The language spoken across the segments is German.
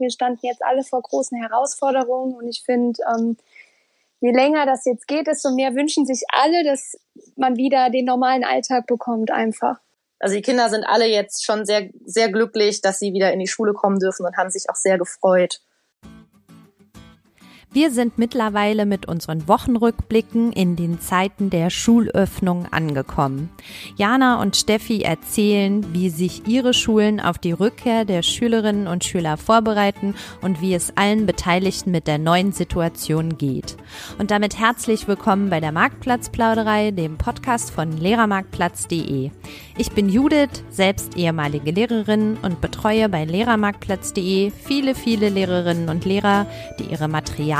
Wir standen jetzt alle vor großen Herausforderungen und ich finde, ähm, je länger das jetzt geht, desto mehr wünschen sich alle, dass man wieder den normalen Alltag bekommt einfach. Also die Kinder sind alle jetzt schon sehr, sehr glücklich, dass sie wieder in die Schule kommen dürfen und haben sich auch sehr gefreut. Wir sind mittlerweile mit unseren Wochenrückblicken in den Zeiten der Schulöffnung angekommen. Jana und Steffi erzählen, wie sich ihre Schulen auf die Rückkehr der Schülerinnen und Schüler vorbereiten und wie es allen Beteiligten mit der neuen Situation geht. Und damit herzlich willkommen bei der Marktplatzplauderei, dem Podcast von Lehrermarktplatz.de. Ich bin Judith, selbst ehemalige Lehrerin und betreue bei Lehrermarktplatz.de viele, viele Lehrerinnen und Lehrer, die ihre Materialien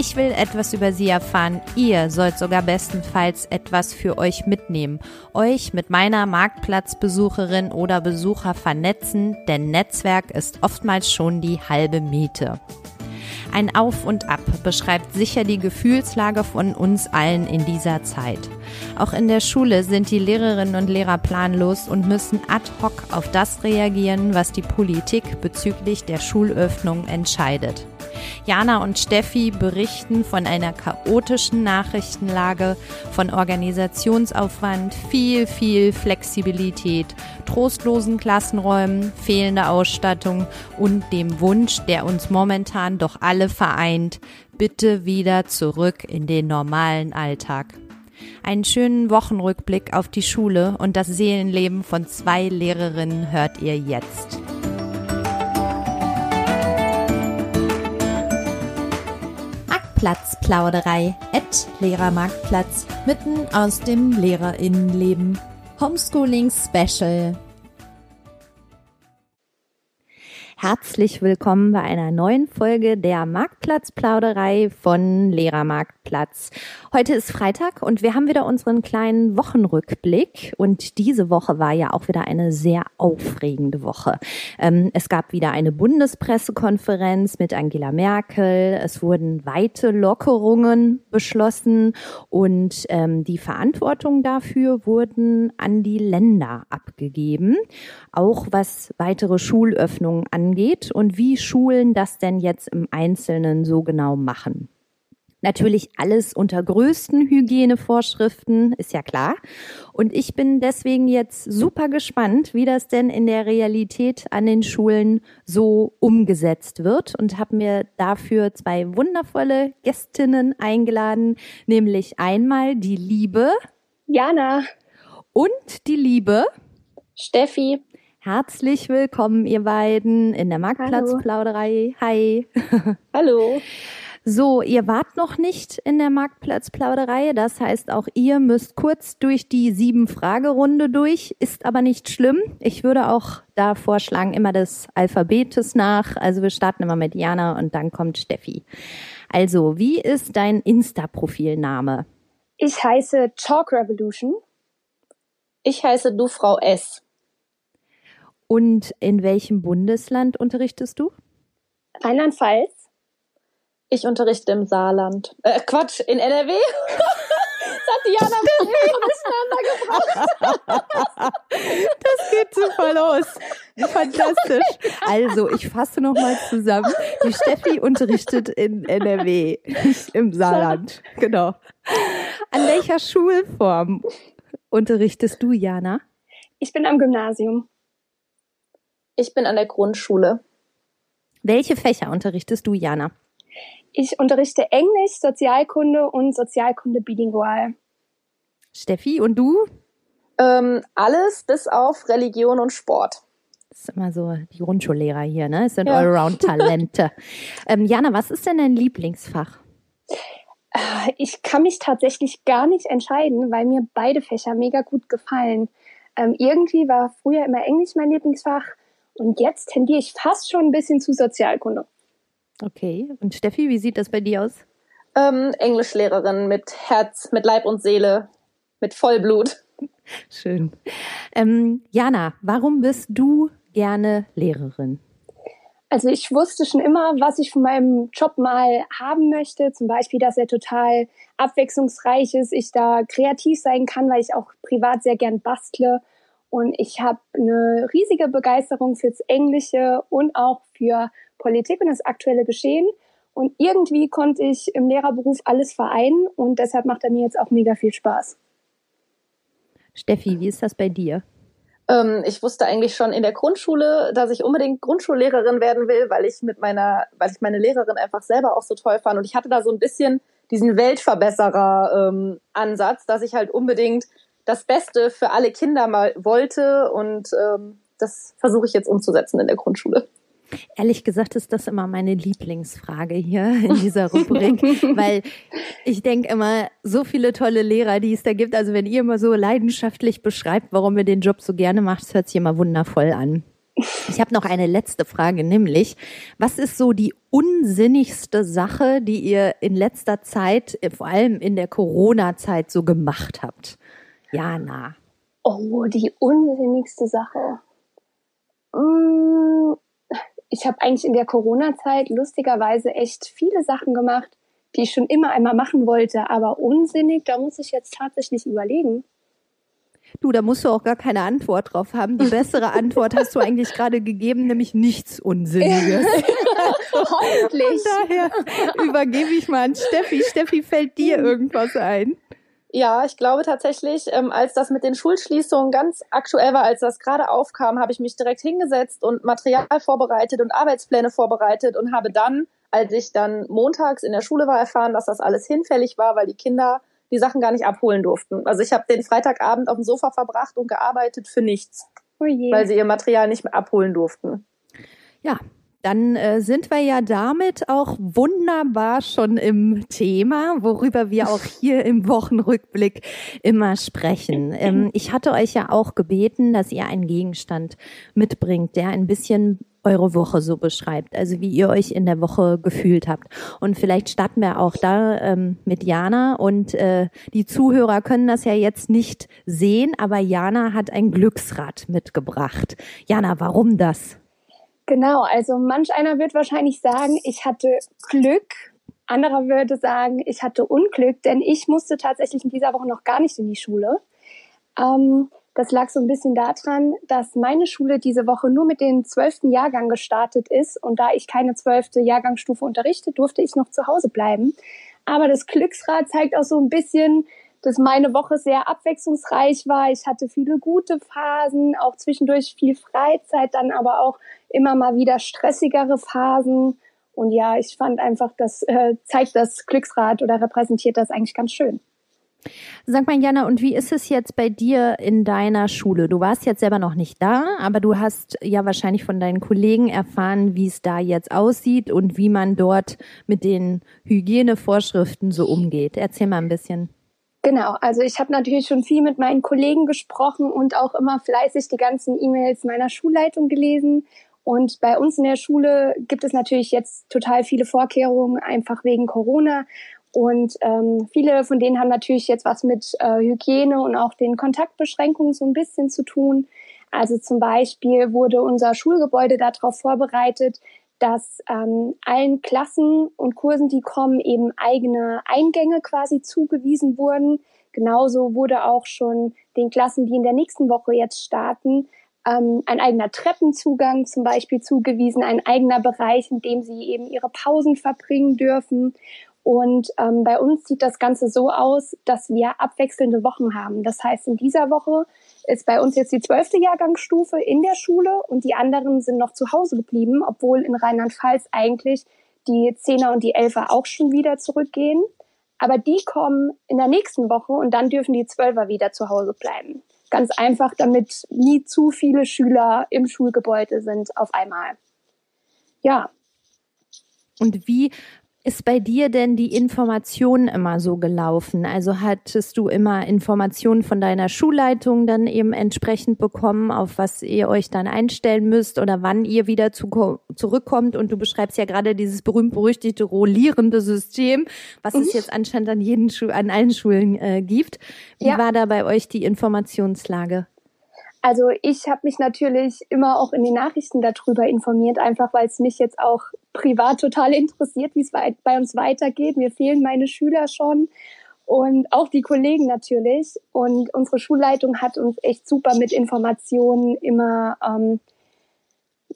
Ich will etwas über sie erfahren. Ihr sollt sogar bestenfalls etwas für euch mitnehmen. Euch mit meiner Marktplatzbesucherin oder Besucher vernetzen, denn Netzwerk ist oftmals schon die halbe Miete. Ein Auf und Ab beschreibt sicher die Gefühlslage von uns allen in dieser Zeit. Auch in der Schule sind die Lehrerinnen und Lehrer planlos und müssen ad hoc auf das reagieren, was die Politik bezüglich der Schulöffnung entscheidet. Jana und Steffi berichten von einer chaotischen Nachrichtenlage, von Organisationsaufwand, viel, viel Flexibilität, trostlosen Klassenräumen, fehlender Ausstattung und dem Wunsch, der uns momentan doch alle vereint, bitte wieder zurück in den normalen Alltag. Einen schönen Wochenrückblick auf die Schule und das Seelenleben von zwei Lehrerinnen hört ihr jetzt. Marktplatzplauderei at Lehrermarktplatz mitten aus dem Lehrerinnenleben. Homeschooling Special Herzlich willkommen bei einer neuen Folge der Marktplatzplauderei von Lehrermarktplatz. Heute ist Freitag und wir haben wieder unseren kleinen Wochenrückblick und diese Woche war ja auch wieder eine sehr aufregende Woche. Ähm, es gab wieder eine Bundespressekonferenz mit Angela Merkel. Es wurden weite Lockerungen beschlossen und ähm, die Verantwortung dafür wurden an die Länder abgegeben. Auch was weitere Schulöffnungen angeht angeht und wie Schulen das denn jetzt im Einzelnen so genau machen. Natürlich alles unter größten Hygienevorschriften, ist ja klar. Und ich bin deswegen jetzt super gespannt, wie das denn in der Realität an den Schulen so umgesetzt wird und habe mir dafür zwei wundervolle Gästinnen eingeladen, nämlich einmal die liebe Jana und die liebe Steffi. Herzlich willkommen, ihr beiden, in der Marktplatzplauderei. Hi. Hallo. So, ihr wart noch nicht in der Marktplatzplauderei. Das heißt, auch ihr müsst kurz durch die sieben Fragerunde durch. Ist aber nicht schlimm. Ich würde auch da vorschlagen, immer des Alphabetes nach. Also wir starten immer mit Jana und dann kommt Steffi. Also, wie ist dein Insta-Profilname? Ich heiße Talk Revolution. Ich heiße Du Frau S. Und in welchem Bundesland unterrichtest du? Rheinland-Pfalz. Ich unterrichte im Saarland. Äh, Quatsch, in NRW. das hat Diana durcheinander gebracht. Das geht super los. Fantastisch. Also, ich fasse nochmal zusammen. Die Steffi unterrichtet in NRW, im Saarland. Genau. An welcher Schulform unterrichtest du, Jana? Ich bin am Gymnasium. Ich bin an der Grundschule. Welche Fächer unterrichtest du, Jana? Ich unterrichte Englisch, Sozialkunde und Sozialkunde bilingual. Steffi, und du? Ähm, alles bis auf Religion und Sport. Das ist immer so die Grundschullehrer hier, ne? Das sind ja. Allround-Talente. ähm, Jana, was ist denn dein Lieblingsfach? Äh, ich kann mich tatsächlich gar nicht entscheiden, weil mir beide Fächer mega gut gefallen. Ähm, irgendwie war früher immer Englisch mein Lieblingsfach und jetzt tendiere ich fast schon ein bisschen zu Sozialkunde. Okay. Und Steffi, wie sieht das bei dir aus? Ähm, Englischlehrerin mit Herz, mit Leib und Seele, mit Vollblut. Schön. Ähm, Jana, warum bist du gerne Lehrerin? Also ich wusste schon immer, was ich von meinem Job mal haben möchte. Zum Beispiel, dass er total abwechslungsreich ist, ich da kreativ sein kann, weil ich auch privat sehr gern bastle. Und ich habe eine riesige Begeisterung fürs Englische und auch für Politik und das aktuelle Geschehen. Und irgendwie konnte ich im Lehrerberuf alles vereinen und deshalb macht er mir jetzt auch mega viel Spaß. Steffi, wie ist das bei dir? Ähm, ich wusste eigentlich schon in der Grundschule, dass ich unbedingt Grundschullehrerin werden will, weil ich mit meiner, weil ich meine Lehrerin einfach selber auch so toll fand. Und ich hatte da so ein bisschen diesen Weltverbesserer-Ansatz, ähm, dass ich halt unbedingt das Beste für alle Kinder mal wollte. Und ähm, das versuche ich jetzt umzusetzen in der Grundschule. Ehrlich gesagt ist das immer meine Lieblingsfrage hier in dieser Rubrik, weil ich denke immer, so viele tolle Lehrer, die es da gibt. Also wenn ihr immer so leidenschaftlich beschreibt, warum ihr den Job so gerne macht, hört sich immer wundervoll an. Ich habe noch eine letzte Frage, nämlich, was ist so die unsinnigste Sache, die ihr in letzter Zeit, vor allem in der Corona-Zeit, so gemacht habt? Jana. Oh, die unsinnigste Sache. Mmh ich habe eigentlich in der Corona-Zeit lustigerweise echt viele Sachen gemacht, die ich schon immer einmal machen wollte, aber unsinnig, da muss ich jetzt tatsächlich überlegen. Du, da musst du auch gar keine Antwort drauf haben. Die bessere Antwort hast du eigentlich gerade gegeben, nämlich nichts Unsinniges. Hoffentlich. Von daher übergebe ich mal an Steffi. Steffi, fällt dir irgendwas ein? Ja, ich glaube tatsächlich, ähm, als das mit den Schulschließungen ganz aktuell war, als das gerade aufkam, habe ich mich direkt hingesetzt und Material vorbereitet und Arbeitspläne vorbereitet und habe dann, als ich dann montags in der Schule war, erfahren, dass das alles hinfällig war, weil die Kinder die Sachen gar nicht abholen durften. Also ich habe den Freitagabend auf dem Sofa verbracht und gearbeitet für nichts, oh weil sie ihr Material nicht mehr abholen durften. Ja, dann äh, sind wir ja damit auch wunderbar schon im Thema, worüber wir auch hier im Wochenrückblick immer sprechen. Ähm, ich hatte euch ja auch gebeten, dass ihr einen Gegenstand mitbringt, der ein bisschen eure Woche so beschreibt, also wie ihr euch in der Woche gefühlt habt. Und vielleicht starten wir auch da ähm, mit Jana und äh, die Zuhörer können das ja jetzt nicht sehen, aber Jana hat ein Glücksrad mitgebracht. Jana, warum das? Genau, also manch einer wird wahrscheinlich sagen, ich hatte Glück. Anderer würde sagen, ich hatte Unglück, denn ich musste tatsächlich in dieser Woche noch gar nicht in die Schule. Ähm, das lag so ein bisschen daran, dass meine Schule diese Woche nur mit dem zwölften Jahrgang gestartet ist und da ich keine zwölfte Jahrgangsstufe unterrichte, durfte ich noch zu Hause bleiben. Aber das Glücksrad zeigt auch so ein bisschen, dass meine Woche sehr abwechslungsreich war. Ich hatte viele gute Phasen, auch zwischendurch viel Freizeit, dann aber auch immer mal wieder stressigere Phasen. Und ja, ich fand einfach, das äh, zeigt das Glücksrad oder repräsentiert das eigentlich ganz schön. Sag mal, Jana, und wie ist es jetzt bei dir in deiner Schule? Du warst jetzt selber noch nicht da, aber du hast ja wahrscheinlich von deinen Kollegen erfahren, wie es da jetzt aussieht und wie man dort mit den Hygienevorschriften so umgeht. Erzähl mal ein bisschen. Genau, also ich habe natürlich schon viel mit meinen Kollegen gesprochen und auch immer fleißig die ganzen E-Mails meiner Schulleitung gelesen. Und bei uns in der Schule gibt es natürlich jetzt total viele Vorkehrungen, einfach wegen Corona. Und ähm, viele von denen haben natürlich jetzt was mit äh, Hygiene und auch den Kontaktbeschränkungen so ein bisschen zu tun. Also zum Beispiel wurde unser Schulgebäude darauf vorbereitet, dass ähm, allen Klassen und Kursen, die kommen, eben eigene Eingänge quasi zugewiesen wurden. Genauso wurde auch schon den Klassen, die in der nächsten Woche jetzt starten, ähm, ein eigener Treppenzugang zum Beispiel zugewiesen, ein eigener Bereich, in dem sie eben ihre Pausen verbringen dürfen. Und ähm, bei uns sieht das Ganze so aus, dass wir abwechselnde Wochen haben. Das heißt, in dieser Woche ist bei uns jetzt die zwölfte Jahrgangsstufe in der Schule und die anderen sind noch zu Hause geblieben, obwohl in Rheinland-Pfalz eigentlich die Zehner und die Elfer auch schon wieder zurückgehen. Aber die kommen in der nächsten Woche und dann dürfen die Zwölfer wieder zu Hause bleiben. Ganz einfach, damit nie zu viele Schüler im Schulgebäude sind auf einmal. Ja. Und wie ist bei dir denn die Information immer so gelaufen? Also hattest du immer Informationen von deiner Schulleitung dann eben entsprechend bekommen, auf was ihr euch dann einstellen müsst oder wann ihr wieder zu, zurückkommt? Und du beschreibst ja gerade dieses berühmt-berüchtigte rollierende System, was es mhm. jetzt anscheinend an, jeden Schu an allen Schulen äh, gibt. Wie ja. war da bei euch die Informationslage? Also ich habe mich natürlich immer auch in den Nachrichten darüber informiert, einfach weil es mich jetzt auch privat total interessiert, wie es bei uns weitergeht. Mir fehlen meine Schüler schon und auch die Kollegen natürlich. Und unsere Schulleitung hat uns echt super mit Informationen immer, ähm,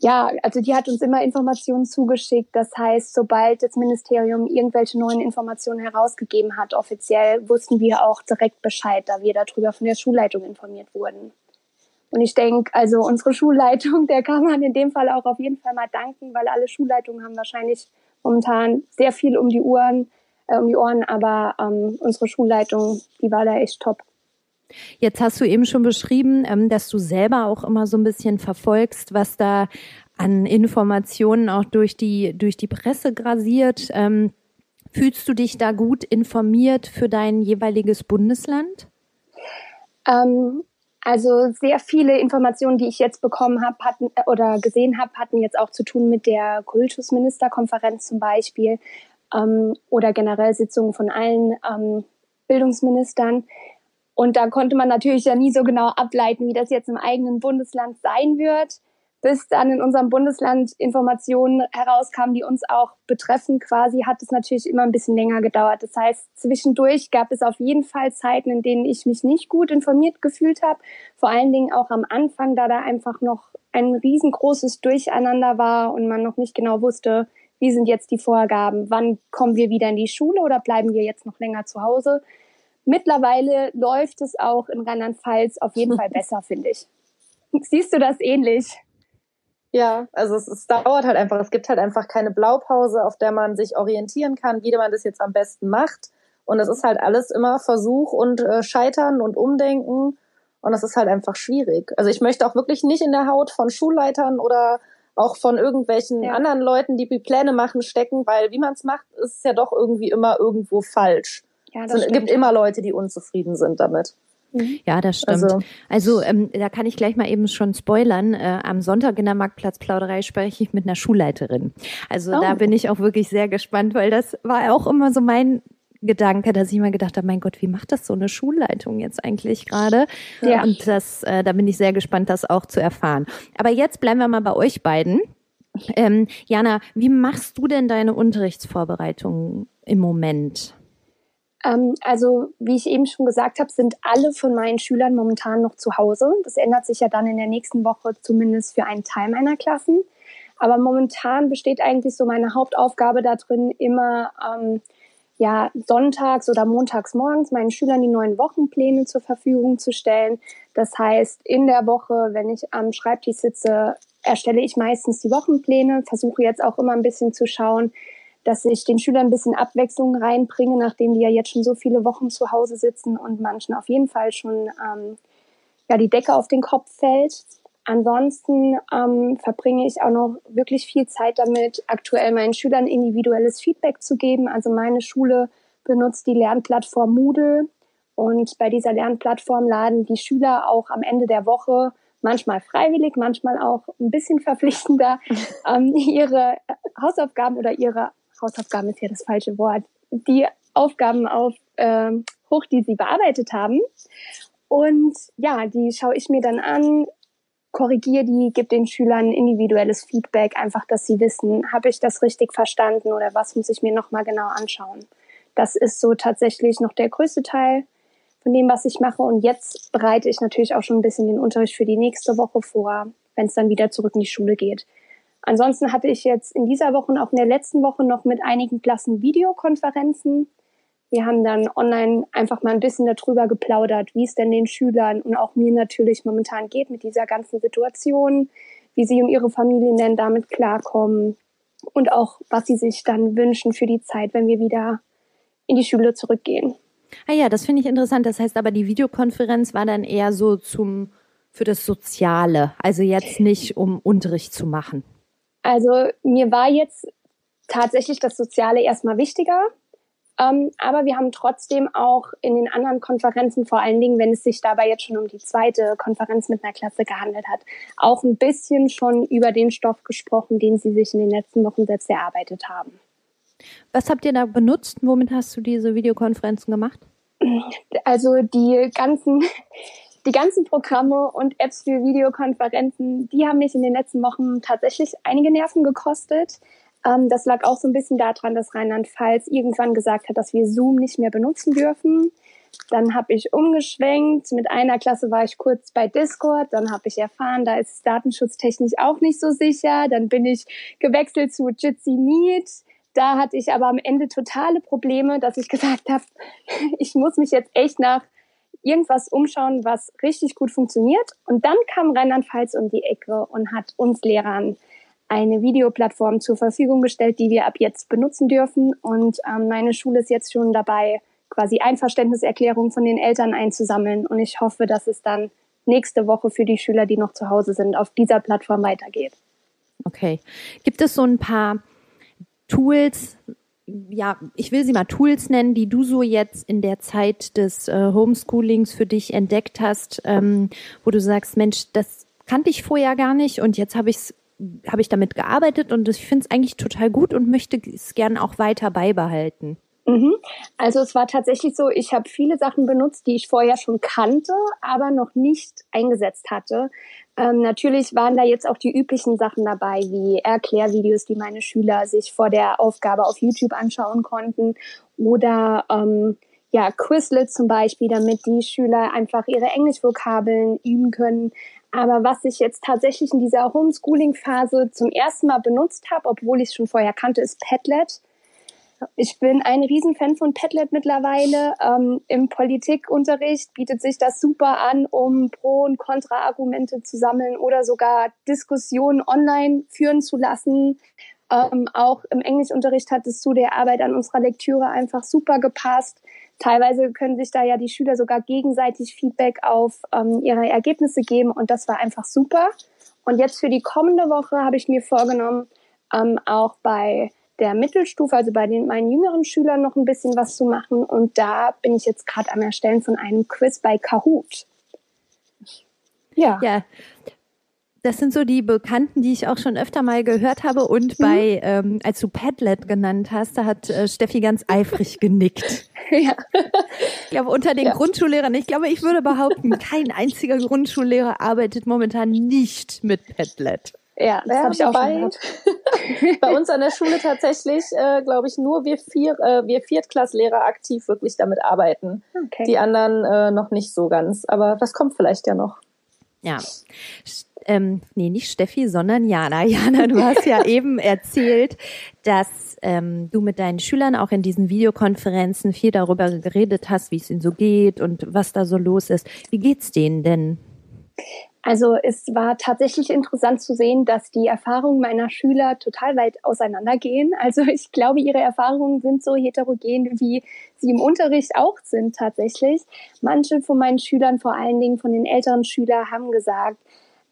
ja, also die hat uns immer Informationen zugeschickt. Das heißt, sobald das Ministerium irgendwelche neuen Informationen herausgegeben hat, offiziell, wussten wir auch direkt Bescheid, da wir darüber von der Schulleitung informiert wurden. Und ich denke, also unsere Schulleitung, der kann man in dem Fall auch auf jeden Fall mal danken, weil alle Schulleitungen haben wahrscheinlich momentan sehr viel um die Uhren, äh, um die Ohren, aber ähm, unsere Schulleitung, die war da echt top. Jetzt hast du eben schon beschrieben, ähm, dass du selber auch immer so ein bisschen verfolgst, was da an Informationen auch durch die, durch die Presse grasiert. Ähm, fühlst du dich da gut informiert für dein jeweiliges Bundesland? Ähm, also sehr viele Informationen, die ich jetzt bekommen habe, hatten äh, oder gesehen habe, hatten jetzt auch zu tun mit der Kultusministerkonferenz zum Beispiel ähm, oder generell Sitzungen von allen ähm, Bildungsministern. Und da konnte man natürlich ja nie so genau ableiten, wie das jetzt im eigenen Bundesland sein wird bis dann in unserem Bundesland Informationen herauskamen, die uns auch betreffen quasi, hat es natürlich immer ein bisschen länger gedauert. Das heißt, zwischendurch gab es auf jeden Fall Zeiten, in denen ich mich nicht gut informiert gefühlt habe. Vor allen Dingen auch am Anfang, da da einfach noch ein riesengroßes Durcheinander war und man noch nicht genau wusste, wie sind jetzt die Vorgaben, wann kommen wir wieder in die Schule oder bleiben wir jetzt noch länger zu Hause. Mittlerweile läuft es auch in Rheinland-Pfalz auf jeden Fall besser, finde ich. Siehst du das ähnlich? Ja, also es, es dauert halt einfach. Es gibt halt einfach keine Blaupause, auf der man sich orientieren kann, wie man das jetzt am besten macht. Und es ist halt alles immer Versuch und äh, Scheitern und Umdenken. Und es ist halt einfach schwierig. Also ich möchte auch wirklich nicht in der Haut von Schulleitern oder auch von irgendwelchen ja. anderen Leuten, die Pläne machen, stecken, weil wie man es macht, ist es ja doch irgendwie immer irgendwo falsch. Ja, es gibt immer Leute, die unzufrieden sind damit. Mhm. Ja, das stimmt. Also, also ähm, da kann ich gleich mal eben schon spoilern. Äh, am Sonntag in der Marktplatzplauderei spreche ich mit einer Schulleiterin. Also oh. da bin ich auch wirklich sehr gespannt, weil das war auch immer so mein Gedanke, dass ich immer gedacht habe, mein Gott, wie macht das so eine Schulleitung jetzt eigentlich gerade? Ja. Und das, äh, da bin ich sehr gespannt, das auch zu erfahren. Aber jetzt bleiben wir mal bei euch beiden. Ähm, Jana, wie machst du denn deine Unterrichtsvorbereitung im Moment? Ähm, also, wie ich eben schon gesagt habe, sind alle von meinen Schülern momentan noch zu Hause. Das ändert sich ja dann in der nächsten Woche zumindest für einen Teil meiner Klassen. Aber momentan besteht eigentlich so meine Hauptaufgabe da drin, immer ähm, ja, sonntags oder montags morgens meinen Schülern die neuen Wochenpläne zur Verfügung zu stellen. Das heißt, in der Woche, wenn ich am Schreibtisch sitze, erstelle ich meistens die Wochenpläne, versuche jetzt auch immer ein bisschen zu schauen, dass ich den Schülern ein bisschen Abwechslung reinbringe, nachdem die ja jetzt schon so viele Wochen zu Hause sitzen und manchen auf jeden Fall schon ähm, ja, die Decke auf den Kopf fällt. Ansonsten ähm, verbringe ich auch noch wirklich viel Zeit damit, aktuell meinen Schülern individuelles Feedback zu geben. Also meine Schule benutzt die Lernplattform Moodle und bei dieser Lernplattform laden die Schüler auch am Ende der Woche manchmal freiwillig, manchmal auch ein bisschen verpflichtender ähm, ihre Hausaufgaben oder ihre Hausaufgaben ist ja das falsche Wort, die Aufgaben auf äh, hoch, die sie bearbeitet haben. Und ja, die schaue ich mir dann an, korrigiere die, gebe den Schülern individuelles Feedback, einfach, dass sie wissen, habe ich das richtig verstanden oder was muss ich mir nochmal genau anschauen. Das ist so tatsächlich noch der größte Teil von dem, was ich mache. Und jetzt bereite ich natürlich auch schon ein bisschen den Unterricht für die nächste Woche vor, wenn es dann wieder zurück in die Schule geht. Ansonsten hatte ich jetzt in dieser Woche und auch in der letzten Woche noch mit einigen Klassen Videokonferenzen. Wir haben dann online einfach mal ein bisschen darüber geplaudert, wie es denn den Schülern und auch mir natürlich momentan geht mit dieser ganzen Situation, wie sie und ihre Familien denn damit klarkommen und auch, was sie sich dann wünschen für die Zeit, wenn wir wieder in die Schule zurückgehen. Ah ja, das finde ich interessant. Das heißt aber, die Videokonferenz war dann eher so zum, für das Soziale, also jetzt nicht um Unterricht zu machen. Also mir war jetzt tatsächlich das Soziale erstmal wichtiger. Ähm, aber wir haben trotzdem auch in den anderen Konferenzen, vor allen Dingen, wenn es sich dabei jetzt schon um die zweite Konferenz mit einer Klasse gehandelt hat, auch ein bisschen schon über den Stoff gesprochen, den sie sich in den letzten Wochen selbst erarbeitet haben. Was habt ihr da benutzt? Womit hast du diese Videokonferenzen gemacht? Also die ganzen, die ganzen Programme und Apps für Videokonferenzen, die haben mich in den letzten Wochen tatsächlich einige Nerven gekostet. Ähm, das lag auch so ein bisschen daran, dass Rheinland-Pfalz irgendwann gesagt hat, dass wir Zoom nicht mehr benutzen dürfen. Dann habe ich umgeschwenkt. Mit einer Klasse war ich kurz bei Discord. Dann habe ich erfahren, da ist datenschutztechnisch auch nicht so sicher. Dann bin ich gewechselt zu Jitsi Meet. Da hatte ich aber am Ende totale Probleme, dass ich gesagt habe, ich muss mich jetzt echt nach irgendwas umschauen, was richtig gut funktioniert. Und dann kam Rheinland-Pfalz um die Ecke und hat uns Lehrern eine Videoplattform zur Verfügung gestellt, die wir ab jetzt benutzen dürfen. Und ähm, meine Schule ist jetzt schon dabei, quasi Einverständniserklärungen von den Eltern einzusammeln. Und ich hoffe, dass es dann nächste Woche für die Schüler, die noch zu Hause sind, auf dieser Plattform weitergeht. Okay. Gibt es so ein paar Tools, ja, ich will sie mal Tools nennen, die du so jetzt in der Zeit des äh, Homeschoolings für dich entdeckt hast, ähm, wo du sagst, Mensch, das kannte ich vorher gar nicht und jetzt habe ich es habe ich damit gearbeitet und ich finde es eigentlich total gut und möchte es gerne auch weiter beibehalten. Mhm. Also es war tatsächlich so, ich habe viele Sachen benutzt, die ich vorher schon kannte, aber noch nicht eingesetzt hatte. Ähm, natürlich waren da jetzt auch die üblichen Sachen dabei, wie Erklärvideos, die meine Schüler sich vor der Aufgabe auf YouTube anschauen konnten oder ähm, ja, Quizlet zum Beispiel, damit die Schüler einfach ihre Englischvokabeln üben können. Aber was ich jetzt tatsächlich in dieser Homeschooling-Phase zum ersten Mal benutzt habe, obwohl ich es schon vorher kannte, ist Padlet. Ich bin ein Riesenfan von Padlet mittlerweile. Ähm, Im Politikunterricht bietet sich das super an, um Pro- und Kontra-Argumente zu sammeln oder sogar Diskussionen online führen zu lassen. Ähm, auch im Englischunterricht hat es zu der Arbeit an unserer Lektüre einfach super gepasst. Teilweise können sich da ja die Schüler sogar gegenseitig Feedback auf ähm, ihre Ergebnisse geben und das war einfach super. Und jetzt für die kommende Woche habe ich mir vorgenommen, ähm, auch bei der Mittelstufe, also bei den meinen jüngeren Schülern noch ein bisschen was zu machen. Und da bin ich jetzt gerade am Erstellen von einem Quiz bei Kahoot. Ja. Ja, das sind so die Bekannten, die ich auch schon öfter mal gehört habe. Und mhm. bei, ähm, als du Padlet genannt hast, da hat äh, Steffi ganz eifrig genickt. ja. Ich glaube, unter den ja. Grundschullehrern, ich glaube, ich würde behaupten, kein einziger Grundschullehrer arbeitet momentan nicht mit Padlet. Ja, das ja, habe ich auch schon gehört. bei uns an der Schule tatsächlich, äh, glaube ich, nur wir vier, äh, wir Viertklasslehrer aktiv wirklich damit arbeiten. Okay. Die anderen äh, noch nicht so ganz. Aber das kommt vielleicht ja noch. Ja ähm, nee, nicht Steffi, sondern Jana. Jana, du hast ja eben erzählt, dass ähm, du mit deinen Schülern auch in diesen Videokonferenzen viel darüber geredet hast, wie es ihnen so geht und was da so los ist. Wie geht's denen denn? Also es war tatsächlich interessant zu sehen, dass die Erfahrungen meiner Schüler total weit auseinandergehen. Also ich glaube, ihre Erfahrungen sind so heterogen, wie sie im Unterricht auch sind tatsächlich. Manche von meinen Schülern, vor allen Dingen von den älteren Schülern, haben gesagt,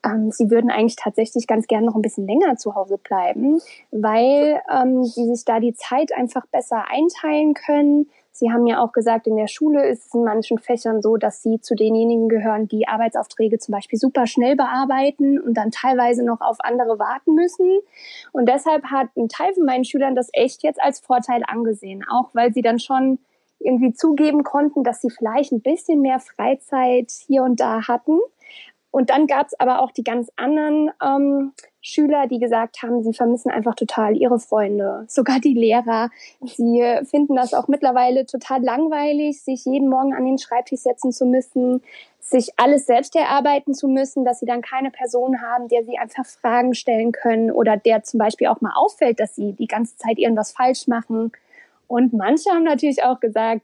ähm, sie würden eigentlich tatsächlich ganz gern noch ein bisschen länger zu Hause bleiben, weil ähm, sie sich da die Zeit einfach besser einteilen können. Sie haben ja auch gesagt, in der Schule ist es in manchen Fächern so, dass sie zu denjenigen gehören, die Arbeitsaufträge zum Beispiel super schnell bearbeiten und dann teilweise noch auf andere warten müssen. Und deshalb hat ein Teil von meinen Schülern das echt jetzt als Vorteil angesehen, auch weil sie dann schon irgendwie zugeben konnten, dass sie vielleicht ein bisschen mehr Freizeit hier und da hatten und dann gab es aber auch die ganz anderen ähm, Schüler, die gesagt haben, sie vermissen einfach total ihre Freunde, sogar die Lehrer. Sie finden das auch mittlerweile total langweilig, sich jeden Morgen an den Schreibtisch setzen zu müssen, sich alles selbst erarbeiten zu müssen, dass sie dann keine Person haben, der sie einfach Fragen stellen können oder der zum Beispiel auch mal auffällt, dass sie die ganze Zeit irgendwas falsch machen. Und manche haben natürlich auch gesagt,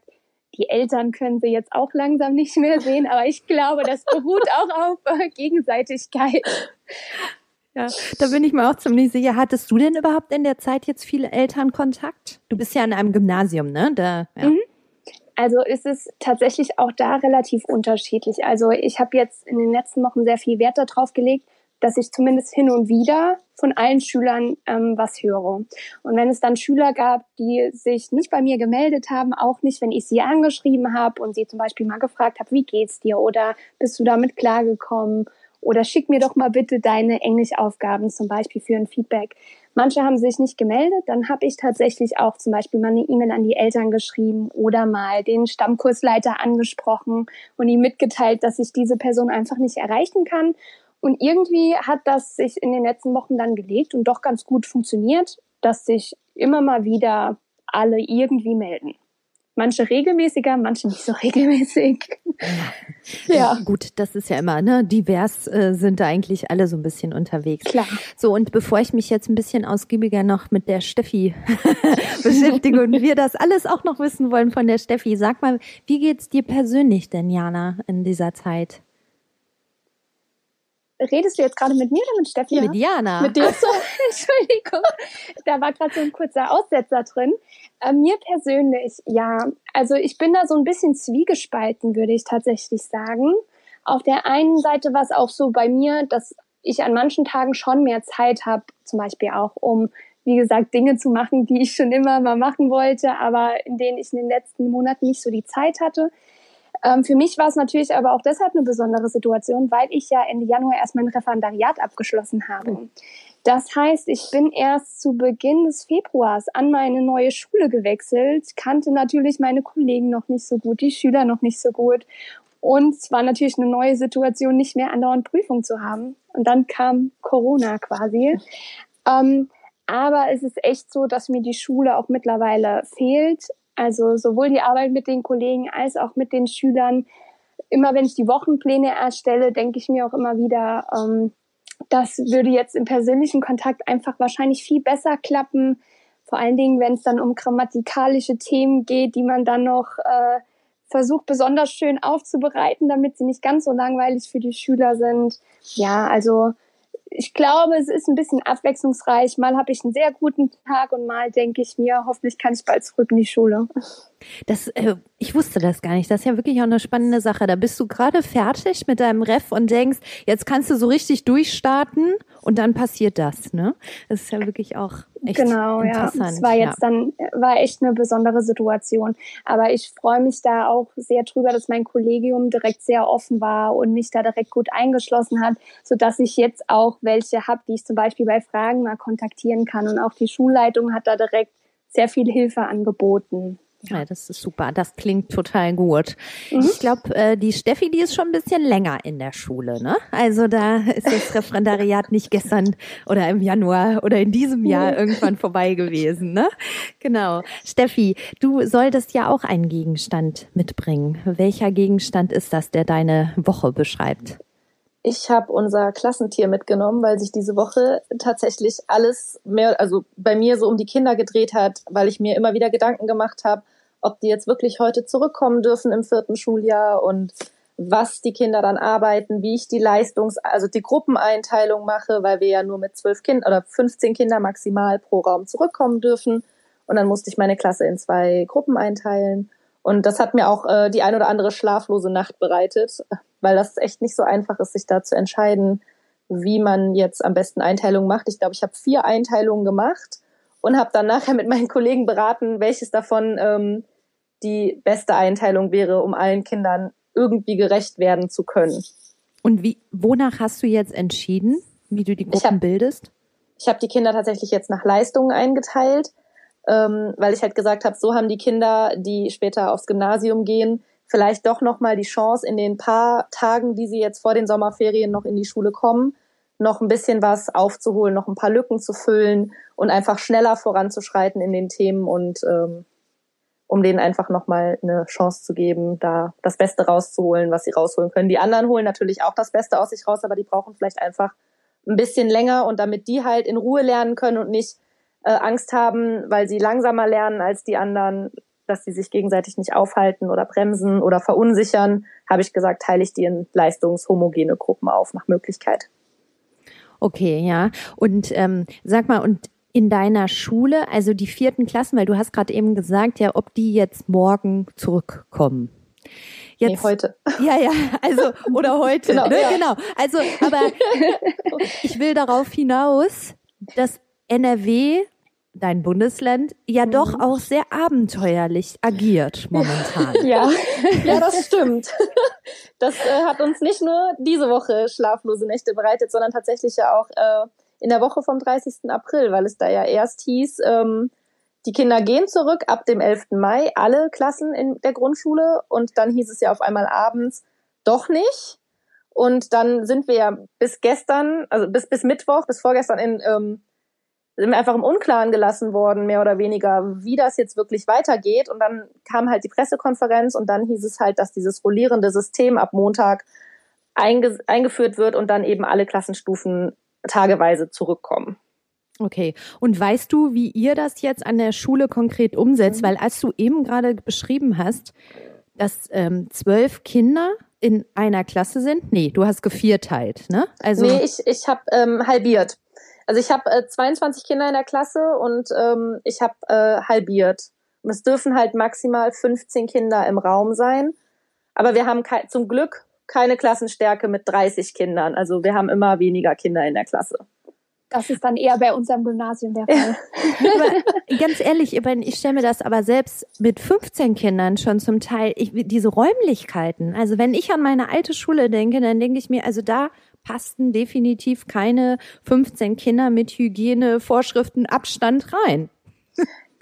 die Eltern können sie jetzt auch langsam nicht mehr sehen, aber ich glaube, das beruht auch auf äh, Gegenseitigkeit. Ja, da bin ich mir auch ziemlich sicher. Hattest du denn überhaupt in der Zeit jetzt viele Elternkontakt? Du bist ja in einem Gymnasium, ne? Da, ja. Mhm. Also ist es tatsächlich auch da relativ unterschiedlich. Also ich habe jetzt in den letzten Wochen sehr viel Wert darauf gelegt, dass ich zumindest hin und wieder von allen Schülern ähm, was höre. Und wenn es dann Schüler gab, die sich nicht bei mir gemeldet haben, auch nicht, wenn ich sie angeschrieben habe und sie zum Beispiel mal gefragt habe, wie geht's dir oder bist du damit klargekommen oder schick mir doch mal bitte deine Englischaufgaben zum Beispiel für ein Feedback. Manche haben sich nicht gemeldet, dann habe ich tatsächlich auch zum Beispiel mal eine E-Mail an die Eltern geschrieben oder mal den Stammkursleiter angesprochen und ihm mitgeteilt, dass ich diese Person einfach nicht erreichen kann und irgendwie hat das sich in den letzten Wochen dann gelegt und doch ganz gut funktioniert, dass sich immer mal wieder alle irgendwie melden. Manche regelmäßiger, manche nicht so regelmäßig. Ja. ja. Gut, das ist ja immer, ne? Divers äh, sind da eigentlich alle so ein bisschen unterwegs. Klar. So, und bevor ich mich jetzt ein bisschen ausgiebiger noch mit der Steffi beschäftige und wir das alles auch noch wissen wollen von der Steffi, sag mal, wie geht's dir persönlich denn, Jana, in dieser Zeit? redest du jetzt gerade mit mir oder mit Steffi? Ja. Mit Jana. Mit dir. So, Entschuldigung. Da war gerade so ein kurzer Aussetzer drin. Äh, mir persönlich, ja. Also ich bin da so ein bisschen zwiegespalten, würde ich tatsächlich sagen. Auf der einen Seite war es auch so bei mir, dass ich an manchen Tagen schon mehr Zeit habe, zum Beispiel auch um, wie gesagt, Dinge zu machen, die ich schon immer mal machen wollte, aber in denen ich in den letzten Monaten nicht so die Zeit hatte. Ähm, für mich war es natürlich aber auch deshalb eine besondere Situation, weil ich ja Ende Januar erst mein Referendariat abgeschlossen habe. Das heißt, ich bin erst zu Beginn des Februars an meine neue Schule gewechselt, kannte natürlich meine Kollegen noch nicht so gut, die Schüler noch nicht so gut. Und es war natürlich eine neue Situation, nicht mehr andauernd Prüfung zu haben. Und dann kam Corona quasi. Ähm, aber es ist echt so, dass mir die Schule auch mittlerweile fehlt. Also sowohl die Arbeit mit den Kollegen als auch mit den Schülern. Immer wenn ich die Wochenpläne erstelle, denke ich mir auch immer wieder, ähm, das würde jetzt im persönlichen Kontakt einfach wahrscheinlich viel besser klappen. Vor allen Dingen, wenn es dann um grammatikalische Themen geht, die man dann noch äh, versucht besonders schön aufzubereiten, damit sie nicht ganz so langweilig für die Schüler sind. Ja, also ich glaube, es ist ein bisschen abwechslungsreich. Mal habe ich einen sehr guten Tag und mal denke ich mir, hoffentlich kann ich bald zurück in die Schule. Das, äh, ich wusste das gar nicht. Das ist ja wirklich auch eine spannende Sache. Da bist du gerade fertig mit deinem Ref und denkst, jetzt kannst du so richtig durchstarten und dann passiert das, ne? Das ist ja wirklich auch echt genau, ja. Es war jetzt ja. dann, war echt eine besondere Situation. Aber ich freue mich da auch sehr drüber, dass mein Kollegium direkt sehr offen war und mich da direkt gut eingeschlossen hat, so dass ich jetzt auch welche habe, die ich zum Beispiel bei Fragen mal kontaktieren kann. Und auch die Schulleitung hat da direkt sehr viel Hilfe angeboten. Ja, das ist super. Das klingt total gut. Mhm. Ich glaube, äh, die Steffi, die ist schon ein bisschen länger in der Schule, ne? Also da ist das Referendariat nicht gestern oder im Januar oder in diesem Jahr irgendwann vorbei gewesen, ne? Genau. Steffi, du solltest ja auch einen Gegenstand mitbringen. Welcher Gegenstand ist das, der deine Woche beschreibt? Ich habe unser Klassentier mitgenommen, weil sich diese Woche tatsächlich alles mehr, also bei mir so um die Kinder gedreht hat, weil ich mir immer wieder Gedanken gemacht habe, ob die jetzt wirklich heute zurückkommen dürfen im vierten Schuljahr und was die Kinder dann arbeiten, wie ich die Leistungs-, also die Gruppeneinteilung mache, weil wir ja nur mit zwölf Kindern oder 15 Kinder maximal pro Raum zurückkommen dürfen. Und dann musste ich meine Klasse in zwei Gruppen einteilen. Und das hat mir auch äh, die ein oder andere schlaflose Nacht bereitet, weil das echt nicht so einfach ist, sich da zu entscheiden, wie man jetzt am besten Einteilungen macht. Ich glaube, ich habe vier Einteilungen gemacht und habe dann nachher mit meinen Kollegen beraten, welches davon ähm, die beste Einteilung wäre, um allen Kindern irgendwie gerecht werden zu können. Und wie, wonach hast du jetzt entschieden, wie du die Gruppen ich hab, bildest? Ich habe die Kinder tatsächlich jetzt nach Leistungen eingeteilt, ähm, weil ich halt gesagt habe, so haben die Kinder, die später aufs Gymnasium gehen, vielleicht doch noch mal die Chance in den paar Tagen, die sie jetzt vor den Sommerferien noch in die Schule kommen, noch ein bisschen was aufzuholen, noch ein paar Lücken zu füllen und einfach schneller voranzuschreiten in den Themen und ähm, um denen einfach noch mal eine Chance zu geben, da das Beste rauszuholen, was sie rausholen können. Die anderen holen natürlich auch das Beste aus sich raus, aber die brauchen vielleicht einfach ein bisschen länger und damit die halt in Ruhe lernen können und nicht äh, Angst haben, weil sie langsamer lernen als die anderen, dass sie sich gegenseitig nicht aufhalten oder bremsen oder verunsichern, habe ich gesagt, teile ich die in leistungshomogene Gruppen auf, nach Möglichkeit. Okay, ja. Und ähm, sag mal, und in deiner Schule, also die vierten Klassen, weil du hast gerade eben gesagt, ja, ob die jetzt morgen zurückkommen. Jetzt, nee, heute. Ja, ja, also, oder heute. genau, ne? ja. genau. Also, aber ich will darauf hinaus, dass NRW dein Bundesland ja mhm. doch auch sehr abenteuerlich agiert momentan. Ja, ja, das stimmt. Das äh, hat uns nicht nur diese Woche schlaflose Nächte bereitet, sondern tatsächlich ja auch äh, in der Woche vom 30. April, weil es da ja erst hieß, ähm, die Kinder gehen zurück ab dem 11. Mai, alle Klassen in der Grundschule und dann hieß es ja auf einmal abends doch nicht. Und dann sind wir ja bis gestern, also bis, bis Mittwoch, bis vorgestern in ähm, sind wir einfach im Unklaren gelassen worden, mehr oder weniger, wie das jetzt wirklich weitergeht. Und dann kam halt die Pressekonferenz und dann hieß es halt, dass dieses rollierende System ab Montag einge eingeführt wird und dann eben alle Klassenstufen tageweise zurückkommen. Okay. Und weißt du, wie ihr das jetzt an der Schule konkret umsetzt? Mhm. Weil als du eben gerade beschrieben hast, dass ähm, zwölf Kinder in einer Klasse sind, nee, du hast gevierteilt, ne? Also nee, ich, ich habe ähm, halbiert. Also ich habe äh, 22 Kinder in der Klasse und ähm, ich habe äh, halbiert. Und es dürfen halt maximal 15 Kinder im Raum sein. Aber wir haben zum Glück keine Klassenstärke mit 30 Kindern. Also wir haben immer weniger Kinder in der Klasse. Das ist dann eher bei unserem Gymnasium der Fall. aber, ganz ehrlich, ich stelle mir das aber selbst mit 15 Kindern schon zum Teil, ich, diese Räumlichkeiten. Also wenn ich an meine alte Schule denke, dann denke ich mir, also da passten definitiv keine 15 Kinder mit Hygienevorschriften Abstand rein.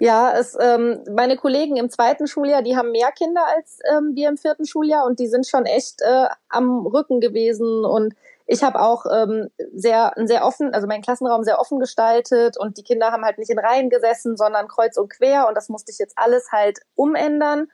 Ja, es, ähm, meine Kollegen im zweiten Schuljahr, die haben mehr Kinder als ähm, wir im vierten Schuljahr und die sind schon echt äh, am Rücken gewesen und ich habe auch ähm, sehr, sehr offen, also meinen Klassenraum sehr offen gestaltet und die Kinder haben halt nicht in Reihen gesessen, sondern kreuz und quer und das musste ich jetzt alles halt umändern.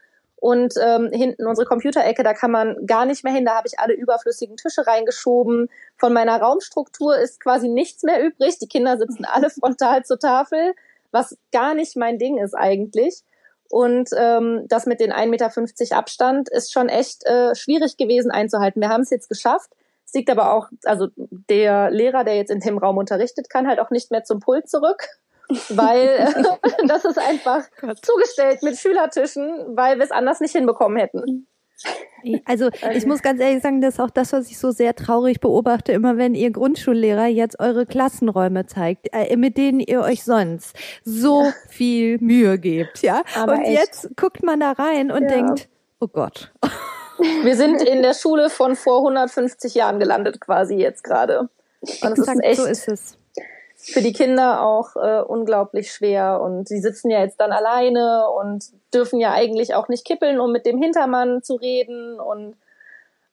Und ähm, hinten unsere Computerecke, da kann man gar nicht mehr hin. Da habe ich alle überflüssigen Tische reingeschoben. Von meiner Raumstruktur ist quasi nichts mehr übrig. Die Kinder sitzen alle frontal zur Tafel, was gar nicht mein Ding ist eigentlich. Und ähm, das mit den 1,50 Meter Abstand ist schon echt äh, schwierig gewesen einzuhalten. Wir haben es jetzt geschafft. Es liegt aber auch, also der Lehrer, der jetzt in dem Raum unterrichtet, kann halt auch nicht mehr zum Pult zurück weil das ist einfach zugestellt mit Schülertischen, weil wir es anders nicht hinbekommen hätten. Also ich muss ganz ehrlich sagen, das ist auch das, was ich so sehr traurig beobachte, immer wenn ihr Grundschullehrer jetzt eure Klassenräume zeigt, äh, mit denen ihr euch sonst so ja. viel Mühe gebt, ja. Aber und echt. jetzt guckt man da rein und ja. denkt, oh Gott. Wir sind in der Schule von vor 150 Jahren gelandet, quasi jetzt gerade. Und Exakt, ist echt, so ist es für die Kinder auch äh, unglaublich schwer und sie sitzen ja jetzt dann alleine und dürfen ja eigentlich auch nicht kippeln, um mit dem Hintermann zu reden und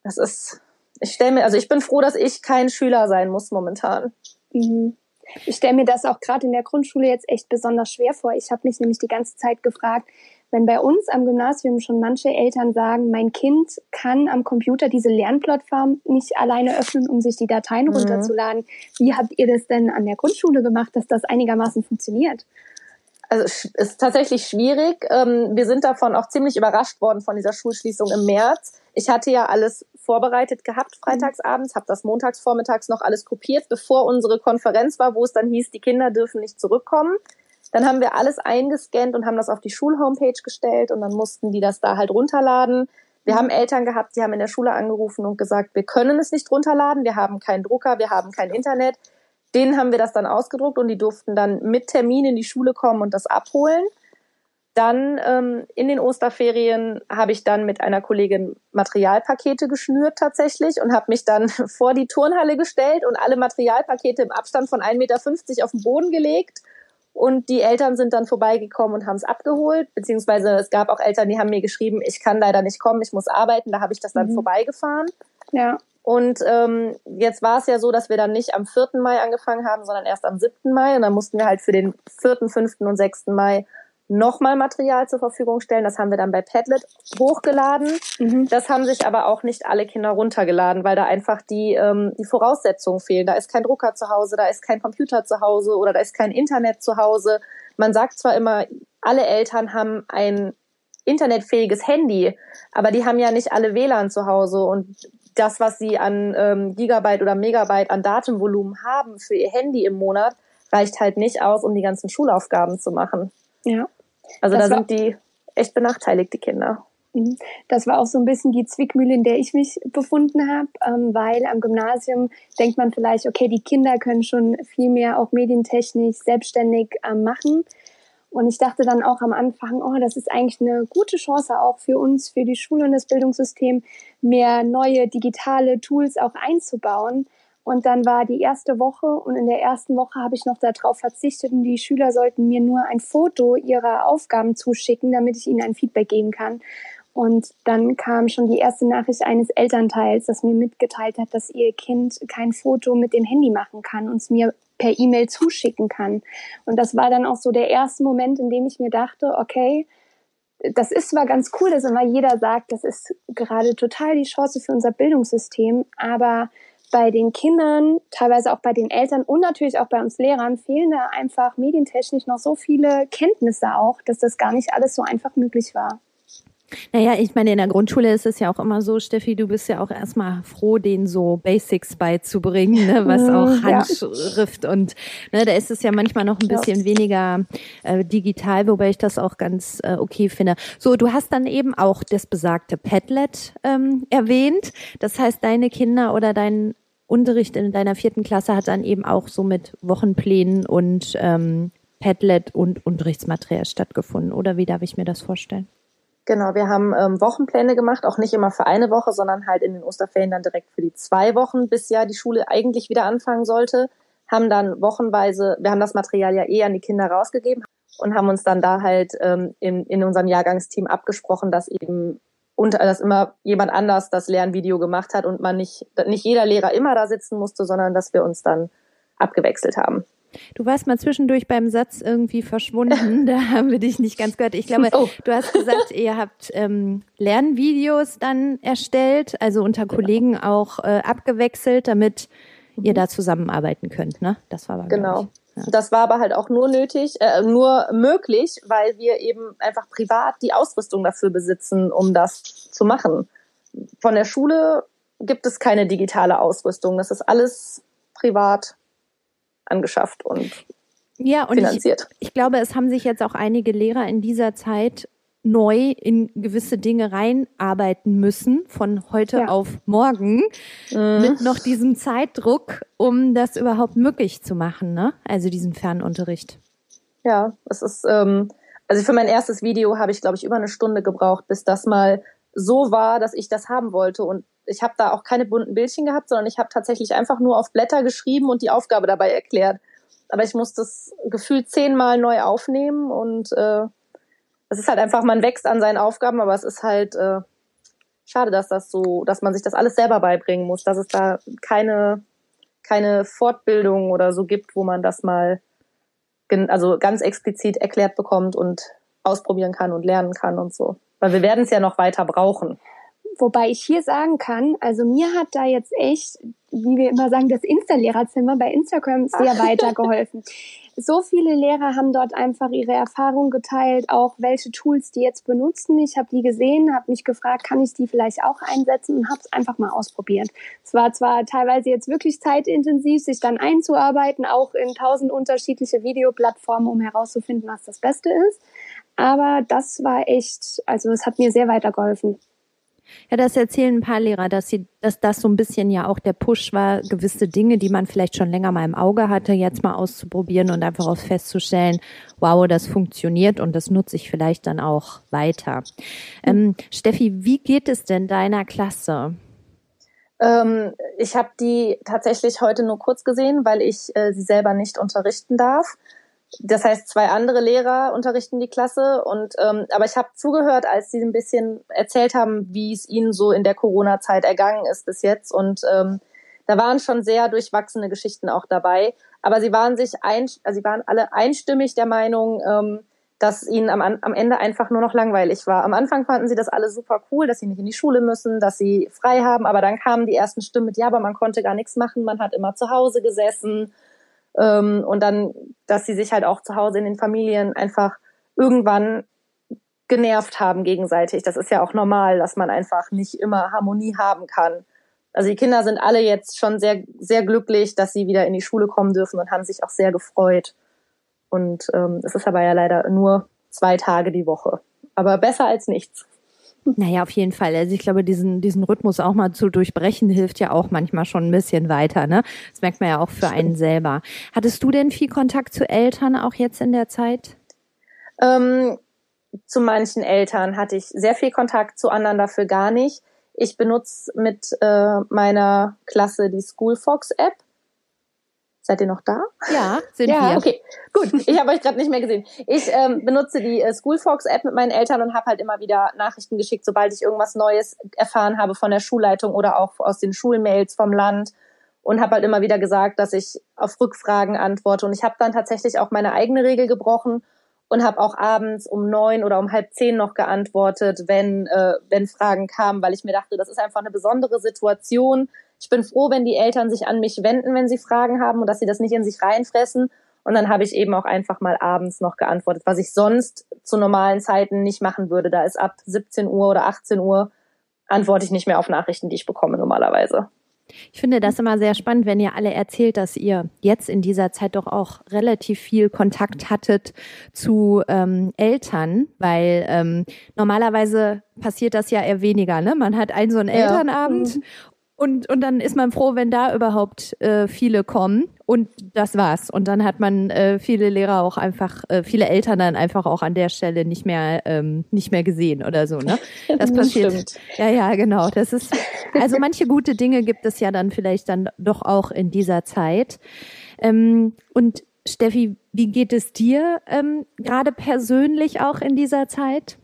das ist, ich stelle mir, also ich bin froh, dass ich kein Schüler sein muss momentan. Mhm. Ich stelle mir das auch gerade in der Grundschule jetzt echt besonders schwer vor. Ich habe mich nämlich die ganze Zeit gefragt, wenn bei uns am Gymnasium schon manche Eltern sagen, mein Kind kann am Computer diese Lernplattform nicht alleine öffnen, um sich die Dateien mhm. runterzuladen, wie habt ihr das denn an der Grundschule gemacht, dass das einigermaßen funktioniert? Also es ist tatsächlich schwierig. Ähm, wir sind davon auch ziemlich überrascht worden von dieser Schulschließung im März. Ich hatte ja alles vorbereitet gehabt freitagsabends, habe das montags vormittags noch alles kopiert, bevor unsere Konferenz war, wo es dann hieß, die Kinder dürfen nicht zurückkommen. Dann haben wir alles eingescannt und haben das auf die Schulhomepage gestellt und dann mussten die das da halt runterladen. Wir haben Eltern gehabt, die haben in der Schule angerufen und gesagt, wir können es nicht runterladen, wir haben keinen Drucker, wir haben kein Internet. Denen haben wir das dann ausgedruckt und die durften dann mit Termin in die Schule kommen und das abholen. Dann ähm, in den Osterferien habe ich dann mit einer Kollegin Materialpakete geschnürt tatsächlich und habe mich dann vor die Turnhalle gestellt und alle Materialpakete im Abstand von 1,50 Meter auf den Boden gelegt und die Eltern sind dann vorbeigekommen und haben es abgeholt, beziehungsweise es gab auch Eltern, die haben mir geschrieben, ich kann leider nicht kommen, ich muss arbeiten. Da habe ich das dann mhm. vorbeigefahren. Ja. Und ähm, jetzt war es ja so, dass wir dann nicht am 4. Mai angefangen haben, sondern erst am 7. Mai. Und dann mussten wir halt für den 4., 5. und 6. Mai nochmal Material zur Verfügung stellen. Das haben wir dann bei Padlet hochgeladen. Mhm. Das haben sich aber auch nicht alle Kinder runtergeladen, weil da einfach die, ähm, die Voraussetzungen fehlen. Da ist kein Drucker zu Hause, da ist kein Computer zu Hause oder da ist kein Internet zu Hause. Man sagt zwar immer, alle Eltern haben ein internetfähiges Handy, aber die haben ja nicht alle WLAN zu Hause und das, was sie an ähm, Gigabyte oder Megabyte an Datenvolumen haben für ihr Handy im Monat, reicht halt nicht aus, um die ganzen Schulaufgaben zu machen. Ja. Also das da sind die echt benachteiligt, die Kinder. Mhm. Das war auch so ein bisschen die Zwickmühle, in der ich mich befunden habe, ähm, weil am Gymnasium denkt man vielleicht, okay, die Kinder können schon viel mehr auch medientechnisch selbstständig ähm, machen. Und ich dachte dann auch am Anfang, oh, das ist eigentlich eine gute Chance auch für uns, für die Schule und das Bildungssystem, mehr neue digitale Tools auch einzubauen. Und dann war die erste Woche und in der ersten Woche habe ich noch darauf verzichtet und die Schüler sollten mir nur ein Foto ihrer Aufgaben zuschicken, damit ich ihnen ein Feedback geben kann. Und dann kam schon die erste Nachricht eines Elternteils, das mir mitgeteilt hat, dass ihr Kind kein Foto mit dem Handy machen kann und es mir per E-Mail zuschicken kann. Und das war dann auch so der erste Moment, in dem ich mir dachte, okay, das ist zwar ganz cool, dass immer jeder sagt, das ist gerade total die Chance für unser Bildungssystem, aber bei den Kindern, teilweise auch bei den Eltern und natürlich auch bei uns Lehrern fehlen da einfach medientechnisch noch so viele Kenntnisse auch, dass das gar nicht alles so einfach möglich war. Naja, ich meine, in der Grundschule ist es ja auch immer so, Steffi, du bist ja auch erstmal froh, denen so Basics beizubringen, ne, was auch mhm, Handschrift ja. und ne, da ist es ja manchmal noch ein bisschen ja. weniger äh, digital, wobei ich das auch ganz äh, okay finde. So, du hast dann eben auch das besagte Padlet ähm, erwähnt. Das heißt, deine Kinder oder dein Unterricht in deiner vierten Klasse hat dann eben auch so mit Wochenplänen und ähm, Padlet und Unterrichtsmaterial stattgefunden. Oder wie darf ich mir das vorstellen? Genau, wir haben ähm, Wochenpläne gemacht, auch nicht immer für eine Woche, sondern halt in den Osterferien dann direkt für die zwei Wochen, bis ja die Schule eigentlich wieder anfangen sollte. Haben dann wochenweise, wir haben das Material ja eh an die Kinder rausgegeben und haben uns dann da halt ähm, in, in unserem Jahrgangsteam abgesprochen, dass eben und dass immer jemand anders das Lernvideo gemacht hat und man nicht, nicht jeder Lehrer immer da sitzen musste, sondern dass wir uns dann abgewechselt haben. Du warst mal zwischendurch beim Satz irgendwie verschwunden. Da haben wir dich nicht ganz gehört. Ich glaube, oh. du hast gesagt, ihr habt ähm, Lernvideos dann erstellt, also unter Kollegen auch äh, abgewechselt, damit ihr da zusammenarbeiten könnt. Ne? Das war aber genau. Das war aber halt auch nur nötig, äh, nur möglich, weil wir eben einfach privat die Ausrüstung dafür besitzen, um das zu machen. Von der Schule gibt es keine digitale Ausrüstung. Das ist alles privat angeschafft und ja, und finanziert. Ich, ich glaube, es haben sich jetzt auch einige Lehrer in dieser Zeit neu in gewisse Dinge reinarbeiten müssen, von heute ja. auf morgen, mhm. mit noch diesem Zeitdruck, um das überhaupt möglich zu machen, ne? Also diesen Fernunterricht. Ja, es ist, ähm, also für mein erstes Video habe ich, glaube ich, über eine Stunde gebraucht, bis das mal so war, dass ich das haben wollte. Und ich habe da auch keine bunten Bildchen gehabt, sondern ich habe tatsächlich einfach nur auf Blätter geschrieben und die Aufgabe dabei erklärt. Aber ich muss das Gefühl zehnmal neu aufnehmen und äh, es ist halt einfach, man wächst an seinen Aufgaben, aber es ist halt äh, schade, dass das so, dass man sich das alles selber beibringen muss, dass es da keine, keine Fortbildung oder so gibt, wo man das mal also ganz explizit erklärt bekommt und ausprobieren kann und lernen kann und so. Weil wir werden es ja noch weiter brauchen. Wobei ich hier sagen kann, also mir hat da jetzt echt, wie wir immer sagen, das Insta-Lehrerzimmer bei Instagram sehr weitergeholfen. So viele Lehrer haben dort einfach ihre Erfahrungen geteilt, auch welche Tools die jetzt benutzen. Ich habe die gesehen, habe mich gefragt, kann ich die vielleicht auch einsetzen und habe es einfach mal ausprobiert. Es war zwar teilweise jetzt wirklich zeitintensiv, sich dann einzuarbeiten, auch in tausend unterschiedliche Videoplattformen, um herauszufinden, was das Beste ist. Aber das war echt, also es hat mir sehr weitergeholfen. Ja, das erzählen ein paar Lehrer, dass sie, dass das so ein bisschen ja auch der Push war, gewisse Dinge, die man vielleicht schon länger mal im Auge hatte, jetzt mal auszuprobieren und einfach auch festzustellen, wow, das funktioniert und das nutze ich vielleicht dann auch weiter. Ähm, Steffi, wie geht es denn deiner Klasse? Ähm, ich habe die tatsächlich heute nur kurz gesehen, weil ich äh, sie selber nicht unterrichten darf. Das heißt, zwei andere Lehrer unterrichten die Klasse und ähm, aber ich habe zugehört, als sie ein bisschen erzählt haben, wie es ihnen so in der Corona-Zeit ergangen ist bis jetzt und ähm, da waren schon sehr durchwachsene Geschichten auch dabei. Aber sie waren sich ein, also sie waren alle einstimmig der Meinung, ähm, dass ihnen am, am Ende einfach nur noch langweilig war. Am Anfang fanden sie das alle super cool, dass sie nicht in die Schule müssen, dass sie frei haben, aber dann kamen die ersten Stimmen mit, ja, aber man konnte gar nichts machen, man hat immer zu Hause gesessen ähm, und dann, dass sie sich halt auch zu Hause in den Familien einfach irgendwann genervt haben gegenseitig. Das ist ja auch normal, dass man einfach nicht immer Harmonie haben kann. Also die Kinder sind alle jetzt schon sehr, sehr glücklich, dass sie wieder in die Schule kommen dürfen und haben sich auch sehr gefreut. Und ähm, es ist aber ja leider nur zwei Tage die Woche. Aber besser als nichts. Naja, auf jeden Fall. Also ich glaube, diesen, diesen Rhythmus auch mal zu durchbrechen, hilft ja auch manchmal schon ein bisschen weiter. Ne? Das merkt man ja auch für einen selber. Hattest du denn viel Kontakt zu Eltern auch jetzt in der Zeit? Ähm, zu manchen Eltern hatte ich sehr viel Kontakt, zu anderen dafür gar nicht. Ich benutze mit äh, meiner Klasse die Schoolfox App. Seid ihr noch da? Ja, sind ja, wir. Okay, gut. Ich habe euch gerade nicht mehr gesehen. Ich ähm, benutze die äh, Schoolfox-App mit meinen Eltern und habe halt immer wieder Nachrichten geschickt, sobald ich irgendwas Neues erfahren habe von der Schulleitung oder auch aus den Schulmails vom Land und habe halt immer wieder gesagt, dass ich auf Rückfragen antworte. Und ich habe dann tatsächlich auch meine eigene Regel gebrochen und habe auch abends um neun oder um halb zehn noch geantwortet, wenn, äh, wenn Fragen kamen, weil ich mir dachte, das ist einfach eine besondere Situation ich bin froh, wenn die Eltern sich an mich wenden, wenn sie Fragen haben und dass sie das nicht in sich reinfressen. Und dann habe ich eben auch einfach mal abends noch geantwortet, was ich sonst zu normalen Zeiten nicht machen würde. Da ist ab 17 Uhr oder 18 Uhr antworte ich nicht mehr auf Nachrichten, die ich bekomme normalerweise. Ich finde das immer sehr spannend, wenn ihr alle erzählt, dass ihr jetzt in dieser Zeit doch auch relativ viel Kontakt hattet zu ähm, Eltern, weil ähm, normalerweise passiert das ja eher weniger. Ne? Man hat einen so einen ja. Elternabend mhm. Und, und dann ist man froh, wenn da überhaupt äh, viele kommen. Und das war's. Und dann hat man äh, viele Lehrer auch einfach, äh, viele Eltern dann einfach auch an der Stelle nicht mehr, ähm, nicht mehr gesehen oder so, ne? Das passiert. Das ja, ja, genau. Das ist, also manche gute Dinge gibt es ja dann vielleicht dann doch auch in dieser Zeit. Ähm, und Steffi, wie geht es dir ähm, gerade persönlich auch in dieser Zeit?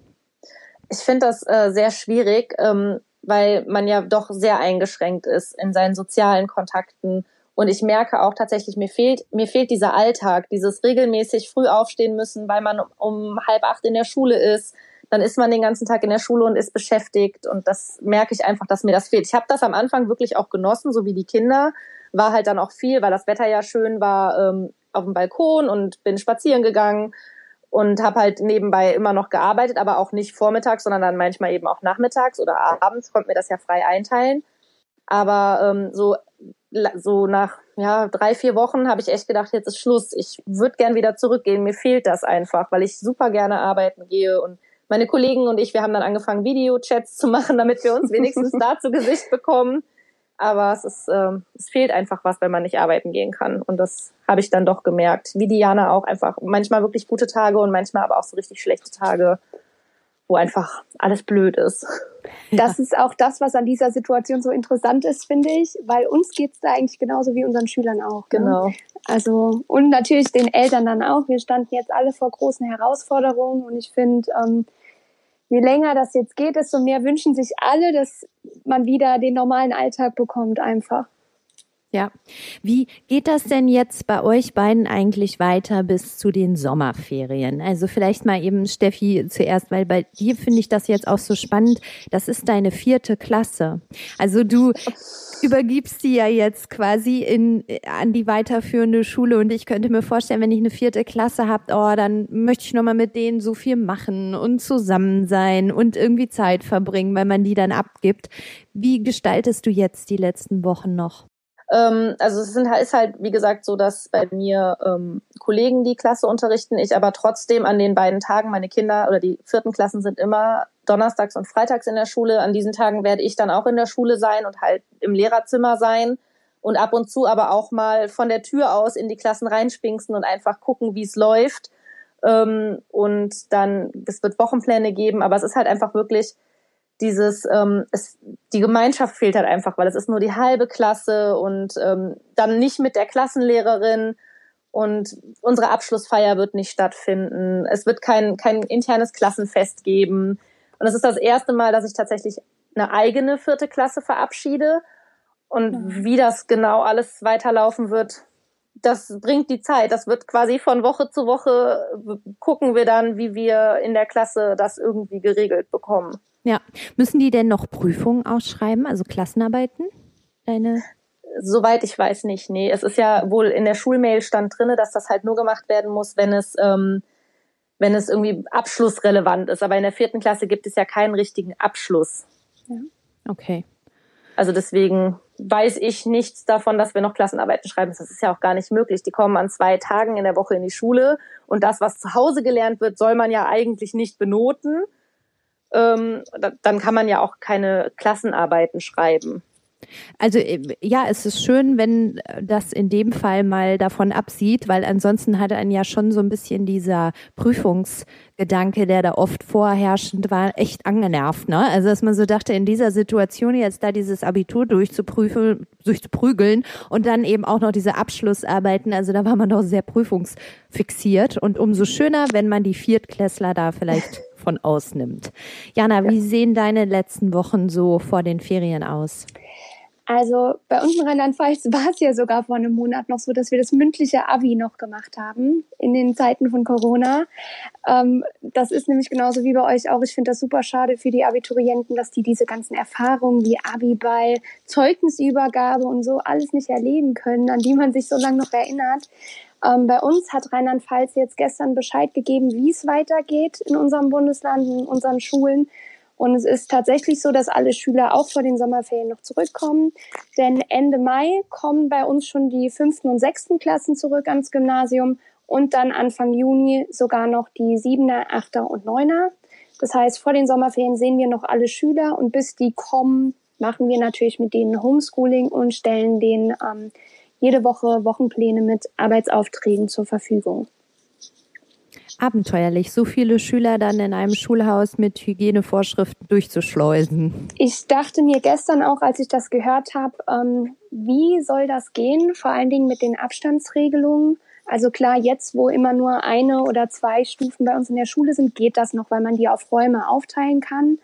Ich finde das äh, sehr schwierig. Ähm, weil man ja doch sehr eingeschränkt ist in seinen sozialen Kontakten. Und ich merke auch tatsächlich, mir fehlt, mir fehlt dieser Alltag, dieses regelmäßig früh aufstehen müssen, weil man um halb acht in der Schule ist. Dann ist man den ganzen Tag in der Schule und ist beschäftigt. Und das merke ich einfach, dass mir das fehlt. Ich habe das am Anfang wirklich auch genossen, so wie die Kinder. War halt dann auch viel, weil das Wetter ja schön war, ähm, auf dem Balkon und bin spazieren gegangen und habe halt nebenbei immer noch gearbeitet, aber auch nicht vormittags, sondern dann manchmal eben auch nachmittags oder abends, konnte mir das ja frei einteilen. Aber ähm, so, so nach ja, drei, vier Wochen habe ich echt gedacht, jetzt ist Schluss. Ich würde gern wieder zurückgehen. Mir fehlt das einfach, weil ich super gerne arbeiten gehe und meine Kollegen und ich, wir haben dann angefangen, Videochats zu machen, damit wir uns wenigstens da zu Gesicht bekommen. Aber es ist, ähm, es fehlt einfach was, wenn man nicht arbeiten gehen kann. Und das habe ich dann doch gemerkt. Wie Diana auch einfach manchmal wirklich gute Tage und manchmal aber auch so richtig schlechte Tage, wo einfach alles blöd ist. Das ist auch das, was an dieser Situation so interessant ist, finde ich, weil uns geht's da eigentlich genauso wie unseren Schülern auch. Ne? Genau. Also und natürlich den Eltern dann auch. Wir standen jetzt alle vor großen Herausforderungen und ich finde, ähm, je länger das jetzt geht, desto mehr wünschen sich alle, dass man wieder den normalen Alltag bekommt einfach. Ja. Wie geht das denn jetzt bei euch beiden eigentlich weiter bis zu den Sommerferien? Also vielleicht mal eben Steffi zuerst, weil bei dir finde ich das jetzt auch so spannend. Das ist deine vierte Klasse. Also du übergibst die ja jetzt quasi in, an die weiterführende Schule und ich könnte mir vorstellen, wenn ich eine vierte Klasse habe, oh, dann möchte ich nochmal mit denen so viel machen und zusammen sein und irgendwie Zeit verbringen, weil man die dann abgibt. Wie gestaltest du jetzt die letzten Wochen noch? Ähm, also es sind, ist halt, wie gesagt, so, dass bei mir ähm, Kollegen die Klasse unterrichten, ich aber trotzdem an den beiden Tagen, meine Kinder oder die vierten Klassen sind immer donnerstags und freitags in der Schule. An diesen Tagen werde ich dann auch in der Schule sein und halt im Lehrerzimmer sein und ab und zu aber auch mal von der Tür aus in die Klassen reinspinksen und einfach gucken, wie es läuft. Ähm, und dann, es wird Wochenpläne geben, aber es ist halt einfach wirklich dieses, ähm, es, die Gemeinschaft fehlt halt einfach, weil es ist nur die halbe Klasse und ähm, dann nicht mit der Klassenlehrerin und unsere Abschlussfeier wird nicht stattfinden. Es wird kein, kein internes Klassenfest geben. Und es ist das erste Mal, dass ich tatsächlich eine eigene vierte Klasse verabschiede. Und mhm. wie das genau alles weiterlaufen wird, das bringt die Zeit. Das wird quasi von Woche zu Woche gucken wir dann, wie wir in der Klasse das irgendwie geregelt bekommen. Ja. Müssen die denn noch Prüfungen ausschreiben, also Klassenarbeiten? Deine? Soweit ich weiß nicht. Nee, es ist ja wohl in der Schulmail stand drinne, dass das halt nur gemacht werden muss, wenn es, ähm, wenn es irgendwie abschlussrelevant ist. Aber in der vierten Klasse gibt es ja keinen richtigen Abschluss. Ja. Okay. Also deswegen weiß ich nichts davon, dass wir noch Klassenarbeiten schreiben. Das ist ja auch gar nicht möglich. Die kommen an zwei Tagen in der Woche in die Schule und das, was zu Hause gelernt wird, soll man ja eigentlich nicht benoten. Ähm, dann kann man ja auch keine Klassenarbeiten schreiben. Also äh, ja, es ist schön, wenn das in dem Fall mal davon absieht, weil ansonsten hat einen ja schon so ein bisschen dieser Prüfungsgedanke, der da oft vorherrschend war, echt angenervt. Ne? Also dass man so dachte, in dieser Situation jetzt da dieses Abitur durchzuprüfen, durchzuprügeln und dann eben auch noch diese Abschlussarbeiten, also da war man doch sehr prüfungsfixiert und umso schöner, wenn man die Viertklässler da vielleicht von ausnimmt. Jana, wie sehen deine letzten Wochen so vor den Ferien aus? Also bei uns in Rheinland-Pfalz war es ja sogar vor einem Monat noch so, dass wir das mündliche Abi noch gemacht haben in den Zeiten von Corona. Ähm, das ist nämlich genauso wie bei euch auch. Ich finde das super schade für die Abiturienten, dass die diese ganzen Erfahrungen wie Abiball, Zeugnisübergabe und so alles nicht erleben können, an die man sich so lange noch erinnert. Ähm, bei uns hat Rheinland-Pfalz jetzt gestern Bescheid gegeben, wie es weitergeht in unserem Bundesland, in unseren Schulen. Und es ist tatsächlich so, dass alle Schüler auch vor den Sommerferien noch zurückkommen. Denn Ende Mai kommen bei uns schon die fünften und sechsten Klassen zurück ans Gymnasium und dann Anfang Juni sogar noch die siebener, achter und neuner. Das heißt, vor den Sommerferien sehen wir noch alle Schüler und bis die kommen, machen wir natürlich mit denen Homeschooling und stellen denen ähm, jede Woche Wochenpläne mit Arbeitsaufträgen zur Verfügung abenteuerlich, so viele Schüler dann in einem Schulhaus mit Hygienevorschriften durchzuschleusen. Ich dachte mir gestern auch, als ich das gehört habe, ähm, wie soll das gehen? Vor allen Dingen mit den Abstandsregelungen. Also klar, jetzt, wo immer nur eine oder zwei Stufen bei uns in der Schule sind, geht das noch, weil man die auf Räume aufteilen kann.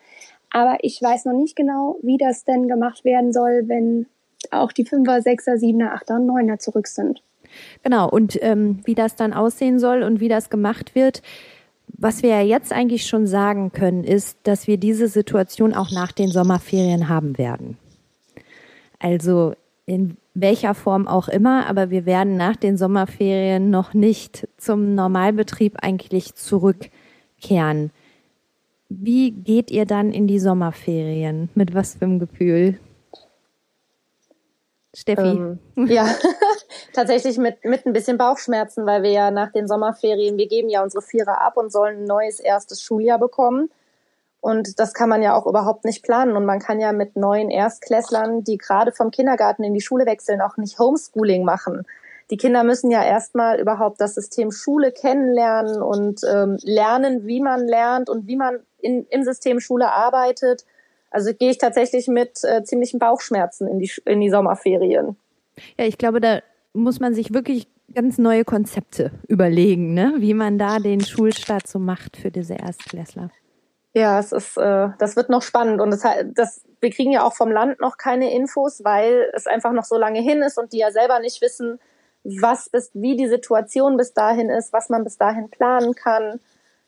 Aber ich weiß noch nicht genau, wie das denn gemacht werden soll, wenn auch die Fünfer, Sechser, Siebener, Achter und Neuner zurück sind. Genau, und ähm, wie das dann aussehen soll und wie das gemacht wird. Was wir ja jetzt eigentlich schon sagen können, ist, dass wir diese Situation auch nach den Sommerferien haben werden. Also in welcher Form auch immer, aber wir werden nach den Sommerferien noch nicht zum Normalbetrieb eigentlich zurückkehren. Wie geht ihr dann in die Sommerferien? Mit was für einem Gefühl? Steffi. Ähm, ja, tatsächlich mit, mit ein bisschen Bauchschmerzen, weil wir ja nach den Sommerferien, wir geben ja unsere Vierer ab und sollen ein neues erstes Schuljahr bekommen. Und das kann man ja auch überhaupt nicht planen. Und man kann ja mit neuen Erstklässlern, die gerade vom Kindergarten in die Schule wechseln, auch nicht Homeschooling machen. Die Kinder müssen ja erstmal überhaupt das System Schule kennenlernen und ähm, lernen, wie man lernt und wie man in, im System Schule arbeitet also gehe ich tatsächlich mit äh, ziemlichen Bauchschmerzen in die, in die Sommerferien. Ja, ich glaube, da muss man sich wirklich ganz neue Konzepte überlegen, ne? wie man da den Schulstart so macht für diese Erstklässler. Ja, es ist, äh, das wird noch spannend und das, das, wir kriegen ja auch vom Land noch keine Infos, weil es einfach noch so lange hin ist und die ja selber nicht wissen, was bis, wie die Situation bis dahin ist, was man bis dahin planen kann.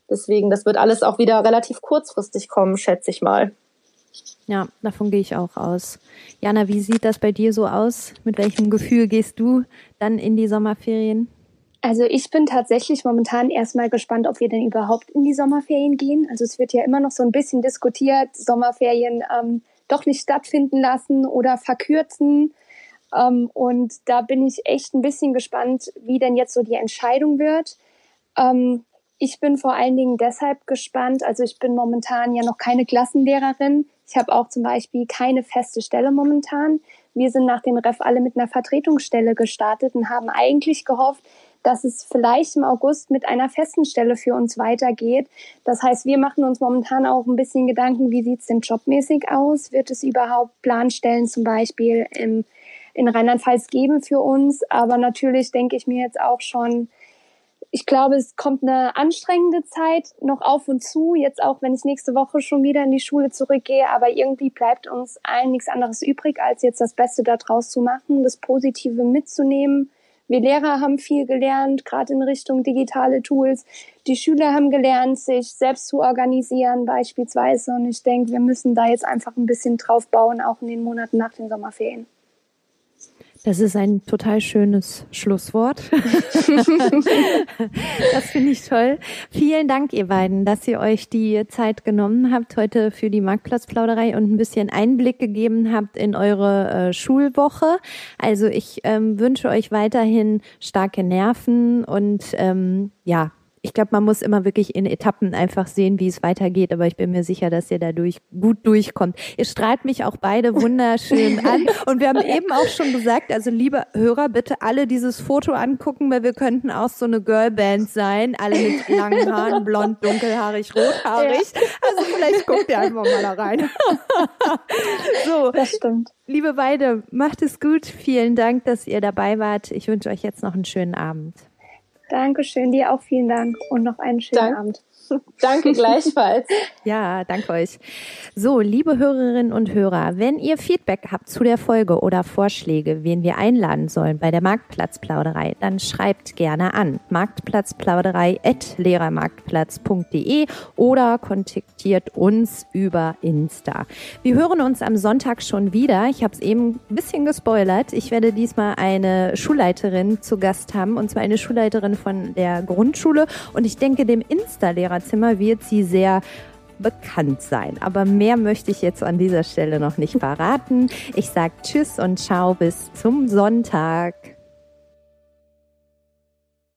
Deswegen, das wird alles auch wieder relativ kurzfristig kommen, schätze ich mal. Ja, davon gehe ich auch aus. Jana, wie sieht das bei dir so aus? Mit welchem Gefühl gehst du dann in die Sommerferien? Also ich bin tatsächlich momentan erstmal gespannt, ob wir denn überhaupt in die Sommerferien gehen. Also es wird ja immer noch so ein bisschen diskutiert, Sommerferien ähm, doch nicht stattfinden lassen oder verkürzen. Ähm, und da bin ich echt ein bisschen gespannt, wie denn jetzt so die Entscheidung wird. Ähm, ich bin vor allen Dingen deshalb gespannt. Also ich bin momentan ja noch keine Klassenlehrerin. Ich habe auch zum Beispiel keine feste Stelle momentan. Wir sind nach dem Ref alle mit einer Vertretungsstelle gestartet und haben eigentlich gehofft, dass es vielleicht im August mit einer festen Stelle für uns weitergeht. Das heißt, wir machen uns momentan auch ein bisschen Gedanken, wie sieht es denn jobmäßig aus? Wird es überhaupt Planstellen zum Beispiel im, in Rheinland-Pfalz geben für uns? Aber natürlich denke ich mir jetzt auch schon, ich glaube, es kommt eine anstrengende Zeit noch auf und zu, jetzt auch wenn ich nächste Woche schon wieder in die Schule zurückgehe, aber irgendwie bleibt uns allen nichts anderes übrig, als jetzt das Beste daraus zu machen, das Positive mitzunehmen. Wir Lehrer haben viel gelernt, gerade in Richtung digitale Tools. Die Schüler haben gelernt, sich selbst zu organisieren beispielsweise. Und ich denke, wir müssen da jetzt einfach ein bisschen drauf bauen, auch in den Monaten nach den Sommerferien. Das ist ein total schönes Schlusswort. das finde ich toll. Vielen Dank, ihr beiden, dass ihr euch die Zeit genommen habt heute für die Marktplatzplauderei und ein bisschen Einblick gegeben habt in eure äh, Schulwoche. Also ich ähm, wünsche euch weiterhin starke Nerven und ähm, ja, ich glaube, man muss immer wirklich in Etappen einfach sehen, wie es weitergeht. Aber ich bin mir sicher, dass ihr dadurch gut durchkommt. Ihr strahlt mich auch beide wunderschön an. Und wir haben eben auch schon gesagt, also liebe Hörer, bitte alle dieses Foto angucken, weil wir könnten auch so eine Girlband sein. Alle mit langen Haaren, blond, dunkelhaarig, rothaarig. Also vielleicht guckt ihr einfach mal da rein. so. Das stimmt. Liebe beide, macht es gut. Vielen Dank, dass ihr dabei wart. Ich wünsche euch jetzt noch einen schönen Abend. Dankeschön, dir auch vielen Dank und noch einen schönen Dank. Abend. Danke gleichfalls. ja, danke euch. So, liebe Hörerinnen und Hörer, wenn ihr Feedback habt zu der Folge oder Vorschläge, wen wir einladen sollen bei der Marktplatzplauderei, dann schreibt gerne an marktplatzplauderei@lehrermarktplatz.de oder kontaktiert uns über Insta. Wir hören uns am Sonntag schon wieder. Ich habe es eben ein bisschen gespoilert. Ich werde diesmal eine Schulleiterin zu Gast haben und zwar eine Schulleiterin von der Grundschule und ich denke dem Insta-Lehrer Lehrerzimmer wird sie sehr bekannt sein. Aber mehr möchte ich jetzt an dieser Stelle noch nicht verraten. Ich sage Tschüss und Ciao bis zum Sonntag.